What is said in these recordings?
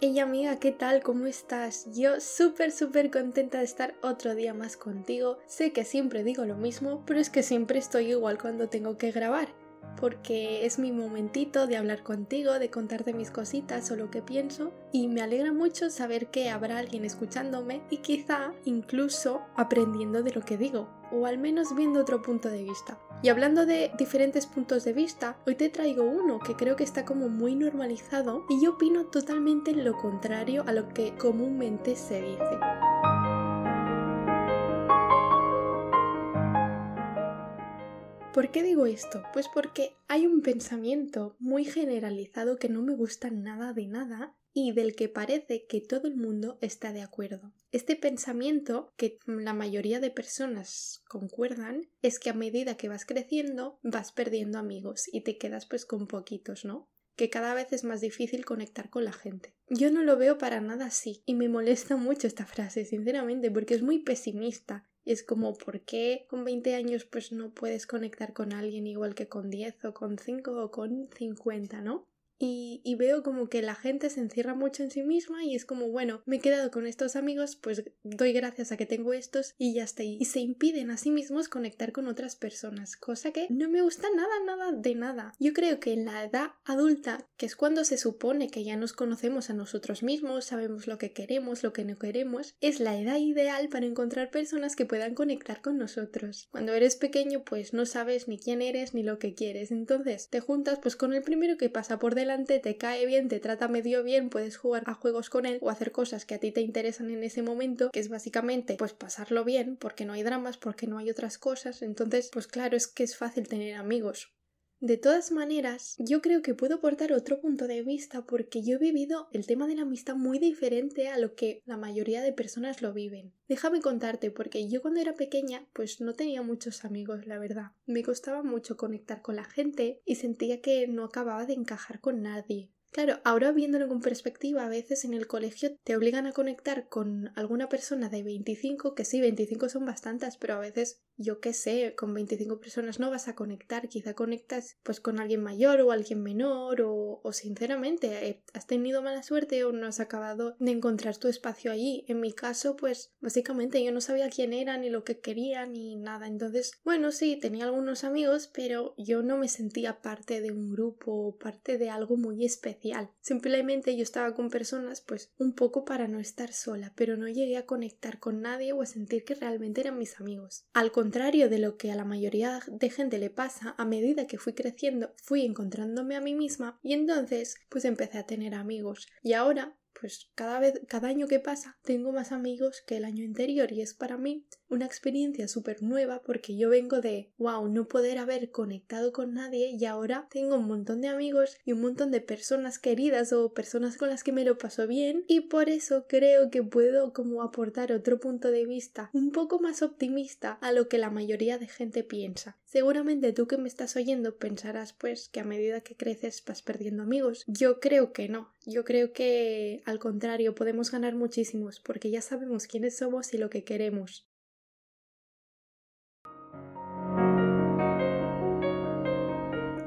Hey amiga, ¿qué tal? ¿Cómo estás? Yo súper súper contenta de estar otro día más contigo. Sé que siempre digo lo mismo, pero es que siempre estoy igual cuando tengo que grabar porque es mi momentito de hablar contigo, de contarte mis cositas o lo que pienso y me alegra mucho saber que habrá alguien escuchándome y quizá incluso aprendiendo de lo que digo o al menos viendo otro punto de vista. Y hablando de diferentes puntos de vista, hoy te traigo uno que creo que está como muy normalizado y yo opino totalmente lo contrario a lo que comúnmente se dice. ¿Por qué digo esto? Pues porque hay un pensamiento muy generalizado que no me gusta nada de nada y del que parece que todo el mundo está de acuerdo. Este pensamiento, que la mayoría de personas concuerdan, es que a medida que vas creciendo vas perdiendo amigos y te quedas pues con poquitos, ¿no? que cada vez es más difícil conectar con la gente. Yo no lo veo para nada así y me molesta mucho esta frase, sinceramente, porque es muy pesimista es como, ¿por qué con 20 años pues no puedes conectar con alguien igual que con 10 o con 5 o con 50, ¿no? Y, veo como que la gente se encierra mucho en sí misma y es como, bueno, me he quedado con estos amigos, pues doy gracias a que tengo estos y ya está. Y se impiden a sí mismos conectar con otras personas, cosa que no me gusta nada, nada de nada. Yo creo que en la edad adulta, que es cuando se supone que ya nos conocemos a nosotros mismos, sabemos lo que queremos, lo que no queremos, es la edad ideal para encontrar personas que puedan conectar con nosotros. Cuando eres pequeño, pues no sabes ni quién eres ni lo que quieres, entonces te juntas pues con el primero que pasa por delante te cae bien, te trata medio bien, puedes jugar a juegos con él o hacer cosas que a ti te interesan en ese momento, que es básicamente pues pasarlo bien, porque no hay dramas, porque no hay otras cosas, entonces pues claro es que es fácil tener amigos. De todas maneras, yo creo que puedo aportar otro punto de vista porque yo he vivido el tema de la amistad muy diferente a lo que la mayoría de personas lo viven. Déjame contarte porque yo cuando era pequeña pues no tenía muchos amigos, la verdad. Me costaba mucho conectar con la gente y sentía que no acababa de encajar con nadie. Claro, ahora viéndolo con perspectiva, a veces en el colegio te obligan a conectar con alguna persona de 25, que sí, 25 son bastantes, pero a veces, yo qué sé, con 25 personas no vas a conectar, quizá conectas pues con alguien mayor o alguien menor o, o sinceramente eh, has tenido mala suerte o no has acabado de encontrar tu espacio allí. En mi caso, pues básicamente yo no sabía quién era ni lo que quería ni nada, entonces, bueno, sí, tenía algunos amigos, pero yo no me sentía parte de un grupo o parte de algo muy especial Simplemente yo estaba con personas pues un poco para no estar sola, pero no llegué a conectar con nadie o a sentir que realmente eran mis amigos. Al contrario de lo que a la mayoría de gente le pasa, a medida que fui creciendo, fui encontrándome a mí misma y entonces pues empecé a tener amigos. Y ahora pues cada vez, cada año que pasa, tengo más amigos que el año anterior y es para mí una experiencia súper nueva porque yo vengo de, wow, no poder haber conectado con nadie y ahora tengo un montón de amigos y un montón de personas queridas o personas con las que me lo paso bien y por eso creo que puedo como aportar otro punto de vista un poco más optimista a lo que la mayoría de gente piensa. Seguramente tú que me estás oyendo pensarás pues que a medida que creces vas perdiendo amigos. Yo creo que no. Yo creo que al contrario podemos ganar muchísimos porque ya sabemos quiénes somos y lo que queremos.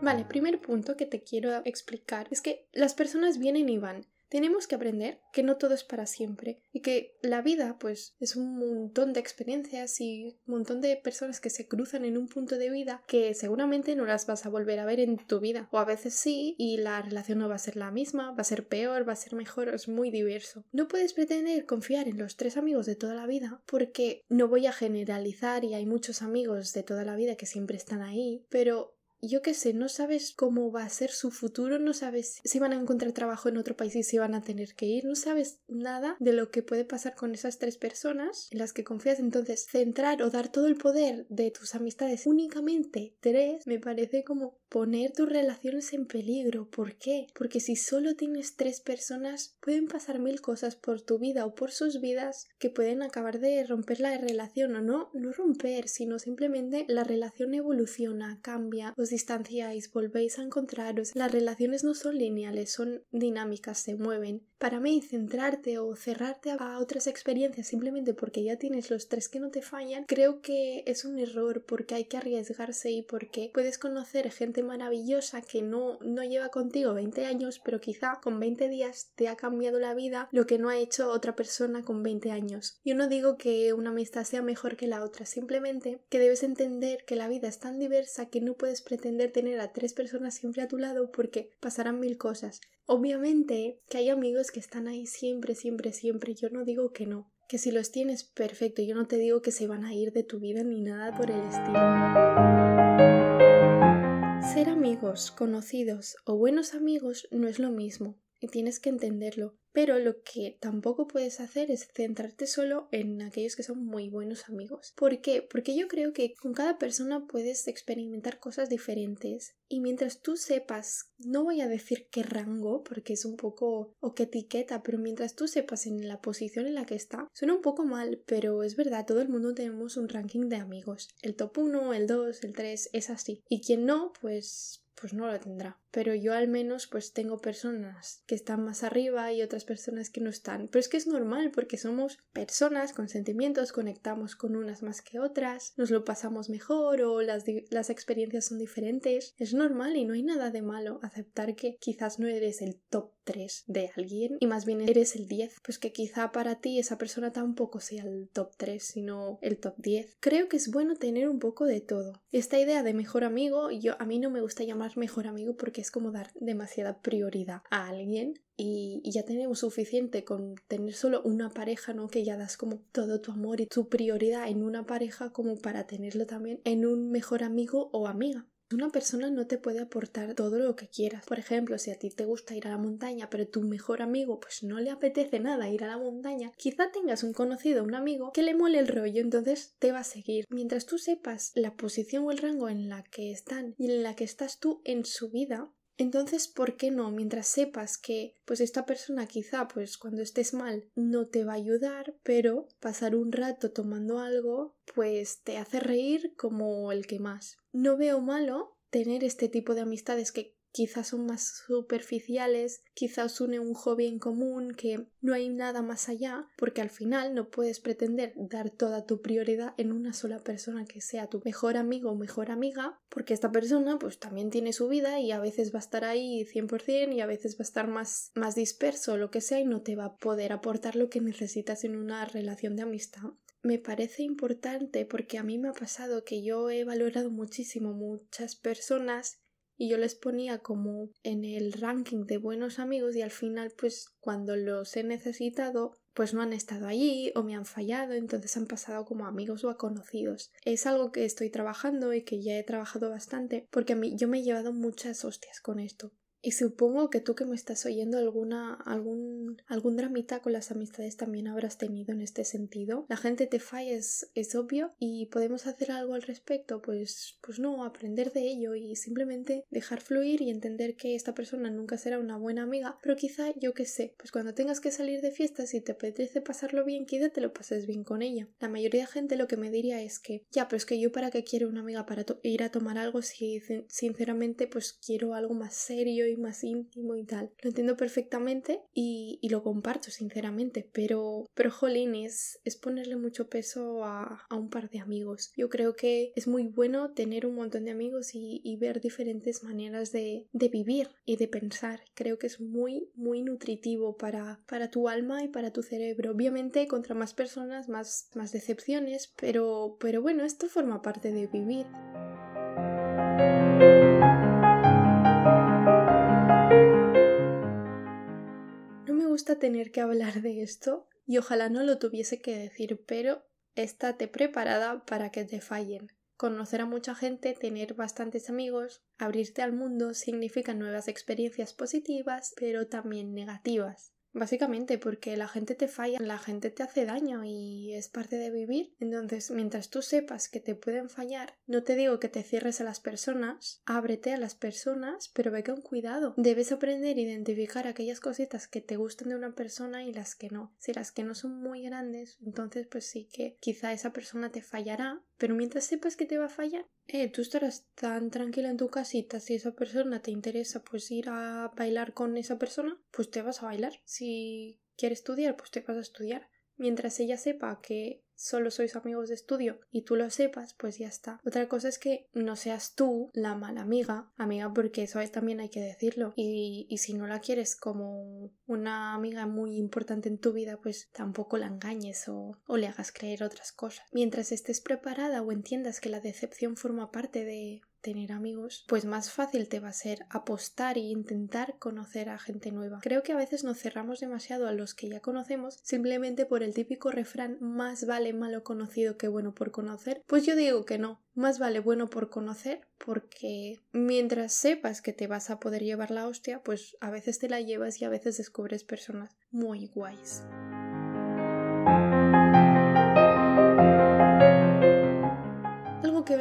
Vale, primer punto que te quiero explicar es que las personas vienen y van. Tenemos que aprender que no todo es para siempre y que la vida pues es un montón de experiencias y un montón de personas que se cruzan en un punto de vida que seguramente no las vas a volver a ver en tu vida o a veces sí y la relación no va a ser la misma, va a ser peor, va a ser mejor, es muy diverso. No puedes pretender confiar en los tres amigos de toda la vida porque no voy a generalizar y hay muchos amigos de toda la vida que siempre están ahí, pero yo qué sé, no sabes cómo va a ser su futuro, no sabes si van a encontrar trabajo en otro país y si van a tener que ir, no sabes nada de lo que puede pasar con esas tres personas en las que confías. Entonces, centrar o dar todo el poder de tus amistades únicamente tres me parece como poner tus relaciones en peligro. ¿Por qué? Porque si solo tienes tres personas, pueden pasar mil cosas por tu vida o por sus vidas que pueden acabar de romper la relación o no, no romper, sino simplemente la relación evoluciona, cambia. Os distanciáis, volvéis a encontraros. Las relaciones no son lineales, son dinámicas, se mueven. Para mí, centrarte o cerrarte a otras experiencias simplemente porque ya tienes los tres que no te fallan, creo que es un error porque hay que arriesgarse y porque puedes conocer gente maravillosa que no, no lleva contigo 20 años, pero quizá con 20 días te ha cambiado la vida lo que no ha hecho otra persona con 20 años. Yo no digo que una amistad sea mejor que la otra, simplemente que debes entender que la vida es tan diversa que no puedes pretender tener a tres personas siempre a tu lado porque pasarán mil cosas. Obviamente que hay amigos que están ahí siempre, siempre, siempre. Yo no digo que no. Que si los tienes, perfecto. Yo no te digo que se van a ir de tu vida ni nada por el estilo. Ser amigos, conocidos o buenos amigos no es lo mismo tienes que entenderlo. Pero lo que tampoco puedes hacer es centrarte solo en aquellos que son muy buenos amigos. ¿Por qué? Porque yo creo que con cada persona puedes experimentar cosas diferentes y mientras tú sepas, no voy a decir qué rango, porque es un poco o qué etiqueta, pero mientras tú sepas en la posición en la que está, suena un poco mal, pero es verdad, todo el mundo tenemos un ranking de amigos. El top 1, el 2, el 3, es así. Y quien no, pues pues no lo tendrá. Pero yo al menos pues tengo personas que están más arriba y otras personas que no están. Pero es que es normal porque somos personas con sentimientos, conectamos con unas más que otras, nos lo pasamos mejor o las, las experiencias son diferentes. Es normal y no hay nada de malo aceptar que quizás no eres el top 3 de alguien y más bien eres el 10. Pues que quizá para ti esa persona tampoco sea el top 3 sino el top 10. Creo que es bueno tener un poco de todo. Esta idea de mejor amigo, yo a mí no me gusta llamar mejor amigo porque es como dar demasiada prioridad a alguien y, ya tenemos suficiente con tener solo una pareja, ¿no? Que ya das como todo tu amor y tu prioridad en una pareja como para tenerlo también en un mejor amigo o amiga. Una persona no te puede aportar todo lo que quieras. Por ejemplo, si a ti te gusta ir a la montaña, pero tu mejor amigo pues no le apetece nada ir a la montaña, quizá tengas un conocido, un amigo, que le mole el rollo, entonces te va a seguir. Mientras tú sepas la posición o el rango en la que están y en la que estás tú en su vida, entonces, ¿por qué no? Mientras sepas que pues esta persona quizá pues cuando estés mal no te va a ayudar, pero pasar un rato tomando algo pues te hace reír como el que más. No veo malo tener este tipo de amistades que quizás son más superficiales, quizás une un hobby en común, que no hay nada más allá, porque al final no puedes pretender dar toda tu prioridad en una sola persona que sea tu mejor amigo o mejor amiga, porque esta persona pues también tiene su vida y a veces va a estar ahí 100% y a veces va a estar más, más disperso o lo que sea y no te va a poder aportar lo que necesitas en una relación de amistad. Me parece importante porque a mí me ha pasado que yo he valorado muchísimo muchas personas y yo les ponía como en el ranking de buenos amigos y al final pues cuando los he necesitado pues no han estado allí o me han fallado, entonces han pasado como amigos o a conocidos. Es algo que estoy trabajando y que ya he trabajado bastante porque a mí yo me he llevado muchas hostias con esto. Y supongo que tú que me estás oyendo alguna, algún, algún dramita con las amistades también habrás tenido en este sentido. La gente te falla, es, es obvio, y podemos hacer algo al respecto, pues, pues no, aprender de ello y simplemente dejar fluir y entender que esta persona nunca será una buena amiga, pero quizá yo que sé, pues cuando tengas que salir de fiestas y te apetece pasarlo bien, quizá te lo pases bien con ella. La mayoría de gente lo que me diría es que, ya, pero es que yo para qué quiero una amiga para ir a tomar algo si sinceramente pues quiero algo más serio más íntimo y tal. Lo entiendo perfectamente y, lo comparto sinceramente, pero, pero jolín, es, ponerle mucho peso a, un par de amigos. Yo creo que es muy bueno tener un montón de amigos y, ver diferentes maneras de, vivir y de pensar. Creo que es muy, muy nutritivo para, para tu alma y para tu cerebro. Obviamente, contra más personas, más, más decepciones, pero, pero bueno, esto forma parte de vivir. Gusta tener que hablar de esto y ojalá no lo tuviese que decir, pero estate preparada para que te fallen. Conocer a mucha gente, tener bastantes amigos, abrirte al mundo significa nuevas experiencias positivas, pero también negativas. Básicamente porque la gente te falla, la gente te hace daño y es parte de vivir. Entonces, mientras tú sepas que te pueden fallar, no te digo que te cierres a las personas, ábrete a las personas, pero ve con cuidado. Debes aprender a identificar aquellas cositas que te gustan de una persona y las que no. Si las que no son muy grandes, entonces pues sí que quizá esa persona te fallará, Pero mientras sepas que te va a fallar, eh, tú estarás tan tranquila en tu casita. Si esa persona te interesa, pues ir a bailar con esa persona, pues te vas a bailar. Si quieres estudiar, pues te vas a estudiar. Mientras ella sepa que solo sois amigos de estudio y tú lo sepas, pues ya está. Otra cosa es que no seas tú la mala amiga, amiga porque eso también hay que decirlo. Y, y si no la quieres como una amiga muy importante en tu vida, pues tampoco la engañes o, o le hagas creer otras cosas. Mientras estés preparada o entiendas que la decepción forma parte de, tener amigos, pues más fácil te va a ser apostar e intentar conocer a gente nueva. Creo que a veces nos cerramos demasiado a los que ya conocemos simplemente por el típico refrán más vale malo conocido que bueno por conocer. Pues yo digo que no, más vale bueno por conocer porque mientras sepas que te vas a poder llevar la hostia, pues a veces te la llevas y a veces descubres personas muy guays.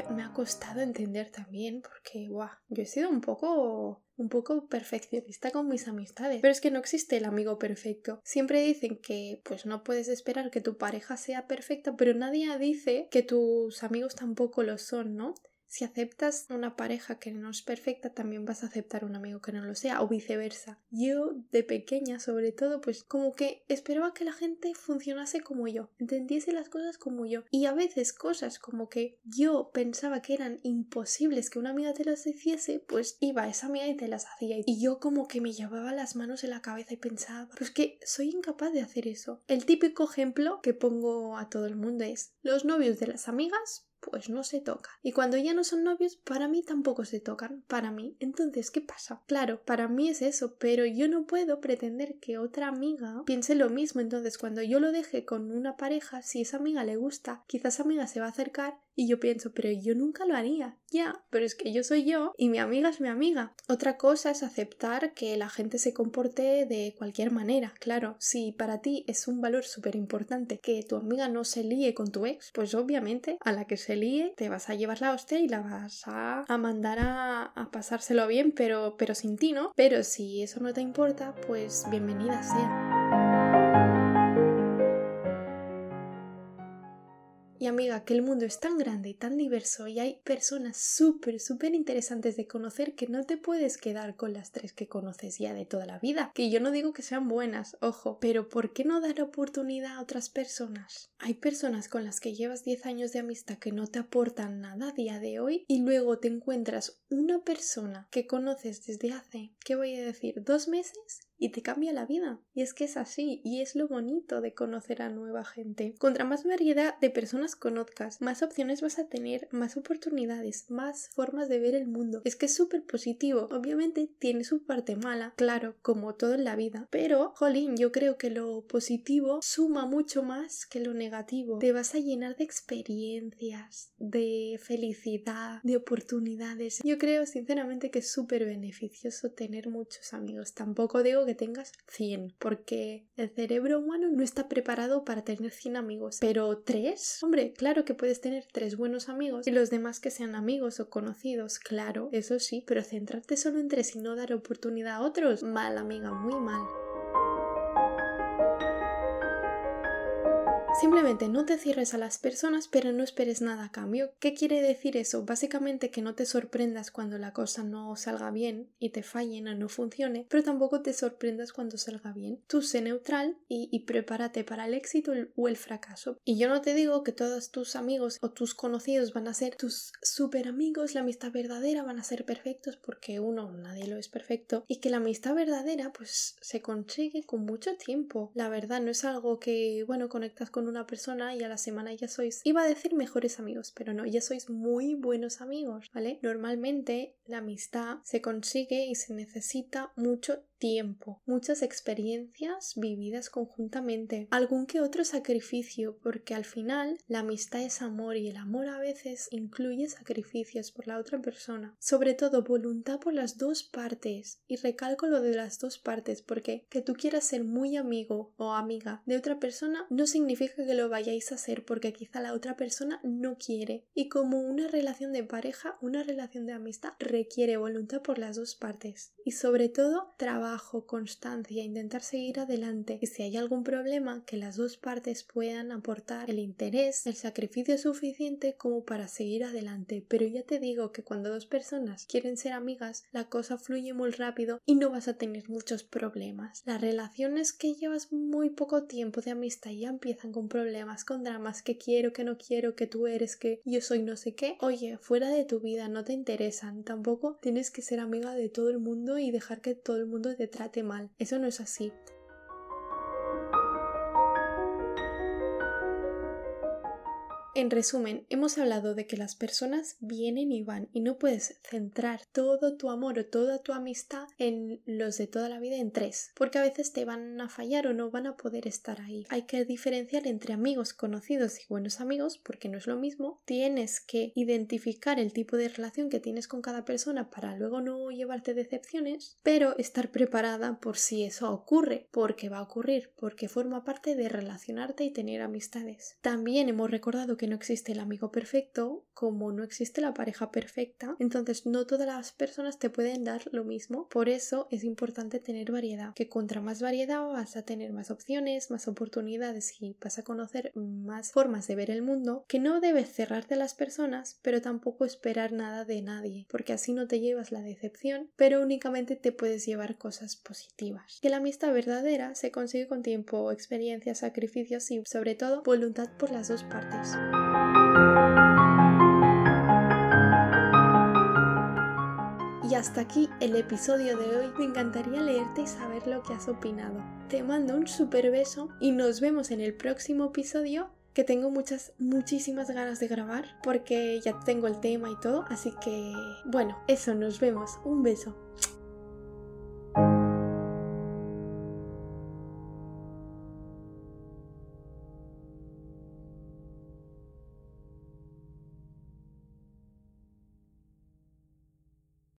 Me ha costado entender también porque, yo he sido un poco un poco perfeccionista con mis amistades. Pero es que no existe el amigo perfecto. Siempre dicen que pues no puedes esperar que tu pareja sea perfecta, pero nadie dice que tus amigos tampoco lo son, ¿no? Si aceptas una pareja que no es perfecta, también vas a aceptar un amigo que no lo sea, o viceversa. Yo, de pequeña, sobre todo, pues como que esperaba que la gente funcionase como yo, entendiese las cosas como yo. Y a veces cosas como que yo pensaba que eran imposibles que una amiga te las hiciese, pues iba a esa amiga y te las hacía. Y yo como que me llevaba las manos en la cabeza y pensaba, pues que soy incapaz de hacer eso. El típico ejemplo que pongo a todo el mundo es, los novios de las amigas pues no se tocan. Y cuando ya no son novios, para mí tampoco se tocan, para mí. Entonces, ¿qué pasa? Claro, para mí es eso, pero yo no puedo pretender que otra amiga piense lo mismo. Entonces, cuando yo lo deje con una pareja, si esa amiga le gusta, quizás esa amiga se va a acercar y yo pienso, pero yo nunca lo haría. Ya, pero es que yo soy yo y mi amiga es mi amiga. Otra cosa es aceptar que la gente se comporte de cualquier manera. Claro, si para ti es un valor súper importante que tu amiga no se líe con tu ex, pues obviamente a la que se líe te vas a llevar la hostia y la vas a, mandar a, a, pasárselo bien, pero, pero sin ti, ¿no? Pero si eso no te importa, pues bienvenida sea. Y amiga, que el mundo es tan grande y tan diverso y hay personas súper, súper interesantes de conocer que no te puedes quedar con las tres que conoces ya de toda la vida. Que yo no digo que sean buenas, ojo, pero ¿por qué no dar oportunidad a otras personas? Hay personas con las que llevas 10 años de amistad que no te aportan nada a día de hoy y luego te encuentras una persona que conoces desde hace, ¿qué voy a decir? ¿Dos meses? Y te cambia la vida. Y es que es así, y es lo bonito de conocer a nueva gente. Contra más variedad de personas conozcas, más opciones vas a tener, más oportunidades, más formas de ver el mundo. Es que es súper positivo. Obviamente tiene su parte mala, claro, como todo en la vida. Pero, jolín, yo creo que lo positivo suma mucho más que lo negativo. Te vas a llenar de experiencias, de felicidad, de oportunidades. Yo creo sinceramente que es súper beneficioso tener muchos amigos. Tampoco digo que tengas 100, porque el cerebro humano no está preparado para tener 100 amigos. Pero 3, hombre, claro que puedes tener 3 buenos amigos y los demás que sean amigos o conocidos, claro, eso sí, pero centrarte solo en 3 y no dar oportunidad a otros, mal amiga, muy mal. Simplemente no te cierres a las personas pero no esperes nada a cambio. ¿Qué quiere decir eso? Básicamente que no te sorprendas cuando la cosa no salga bien y te fallen o no funcione, pero tampoco te sorprendas cuando salga bien. Tú sé neutral y, prepárate para el éxito o el fracaso. Y yo no te digo que todos tus amigos o tus conocidos van a ser tus super amigos, la amistad verdadera van a ser perfectos porque uno, nadie lo es perfecto y que la amistad verdadera pues se consigue con mucho tiempo. La verdad no es algo que, bueno, conectas con una persona y a la semana ya sois, iba a decir mejores amigos, pero no, ya sois muy buenos amigos, ¿vale? Normalmente la amistad se consigue y se necesita mucho tiempo, muchas experiencias vividas conjuntamente, algún que otro sacrificio, porque al final la amistad es amor y el amor a veces incluye sacrificios por la otra persona, sobre todo voluntad por las dos partes, y recalco lo de las dos partes, porque que tú quieras ser muy amigo o amiga de otra persona no significa que lo vayáis a hacer porque quizá la otra persona no quiere. Y como una relación de pareja, una relación de amistad requiere voluntad por las dos partes. Y sobre todo, trabajo, constancia, intentar seguir adelante. Y si hay algún problema, que las dos partes puedan aportar el interés, el sacrificio suficiente como para seguir adelante. Pero ya te digo que cuando dos personas quieren ser amigas, la cosa fluye muy rápido y no vas a tener muchos problemas. Las relaciones que llevas muy poco tiempo de amistad ya empiezan con problemas, con dramas, que quiero, que no quiero, que tú eres, que yo soy no sé qué. Oye, fuera de tu vida no te interesan. Tampoco tienes que ser amiga de todo el mundo y dejar que todo el mundo te trate mal. Eso no es así. En resumen, hemos hablado de que las personas vienen y van y no puedes centrar todo tu amor o toda tu amistad en los de toda la vida en tres, porque a veces te van a fallar o no van a poder estar ahí. Hay que diferenciar entre amigos conocidos y buenos amigos porque no es lo mismo. Tienes que identificar el tipo de relación que tienes con cada persona para luego no llevarte decepciones, pero estar preparada por si eso ocurre, porque va a ocurrir, porque forma parte de relacionarte y tener amistades. También hemos recordado que no existe el amigo perfecto, como no existe la pareja perfecta, entonces no todas las personas te pueden dar lo mismo. Por eso es importante tener variedad, que contra más variedad vas a tener más opciones, más oportunidades y vas a conocer más formas de ver el mundo, que no debes cerrarte a las personas, pero tampoco esperar nada de nadie, porque así no te llevas la decepción, pero únicamente te puedes llevar cosas positivas. Que la amistad verdadera se consigue con tiempo, experiencia, sacrificios y sobre todo voluntad por las dos partes. Y hasta aquí el episodio de hoy. Me encantaría leerte y saber lo que has opinado. Te mando un super beso y nos vemos en el próximo episodio que tengo muchas, muchísimas ganas de grabar porque ya tengo el tema y todo. Así que, bueno, eso, nos vemos. Un beso.